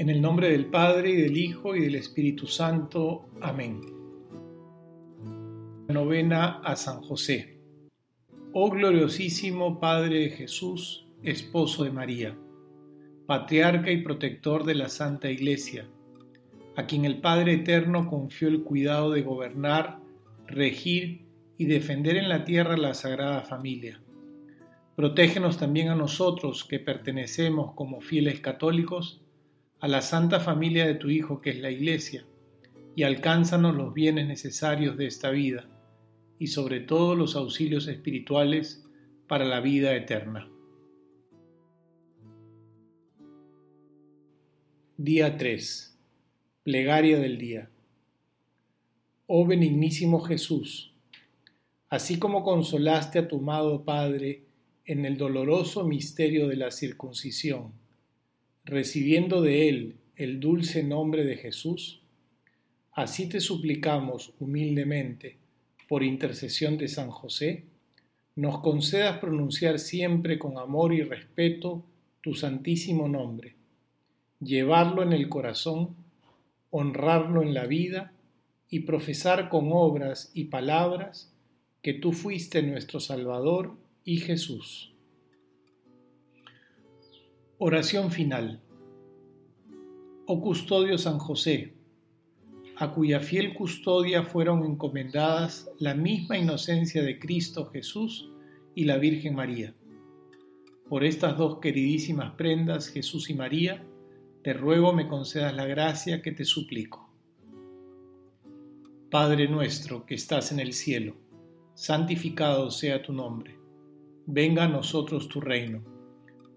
En el nombre del Padre, y del Hijo, y del Espíritu Santo. Amén. Novena a San José. Oh gloriosísimo Padre de Jesús, esposo de María, patriarca y protector de la Santa Iglesia, a quien el Padre Eterno confió el cuidado de gobernar, regir y defender en la tierra la Sagrada Familia. Protégenos también a nosotros que pertenecemos como fieles católicos a la santa familia de tu Hijo que es la Iglesia, y alcánzanos los bienes necesarios de esta vida, y sobre todo los auxilios espirituales para la vida eterna. Día 3. Plegaria del día. Oh benignísimo Jesús, así como consolaste a tu amado Padre en el doloroso misterio de la circuncisión, recibiendo de Él el dulce nombre de Jesús, así te suplicamos humildemente, por intercesión de San José, nos concedas pronunciar siempre con amor y respeto tu santísimo nombre, llevarlo en el corazón, honrarlo en la vida y profesar con obras y palabras que tú fuiste nuestro Salvador y Jesús. Oración final. Oh custodio San José, a cuya fiel custodia fueron encomendadas la misma inocencia de Cristo Jesús y la Virgen María. Por estas dos queridísimas prendas, Jesús y María, te ruego me concedas la gracia que te suplico. Padre nuestro que estás en el cielo, santificado sea tu nombre. Venga a nosotros tu reino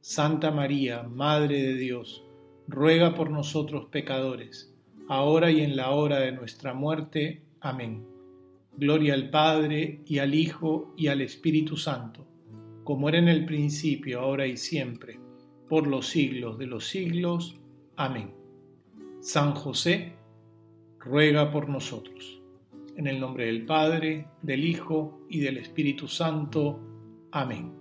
Santa María, Madre de Dios, ruega por nosotros pecadores, ahora y en la hora de nuestra muerte. Amén. Gloria al Padre, y al Hijo, y al Espíritu Santo, como era en el principio, ahora y siempre, por los siglos de los siglos. Amén. San José, ruega por nosotros. En el nombre del Padre, del Hijo y del Espíritu Santo. Amén.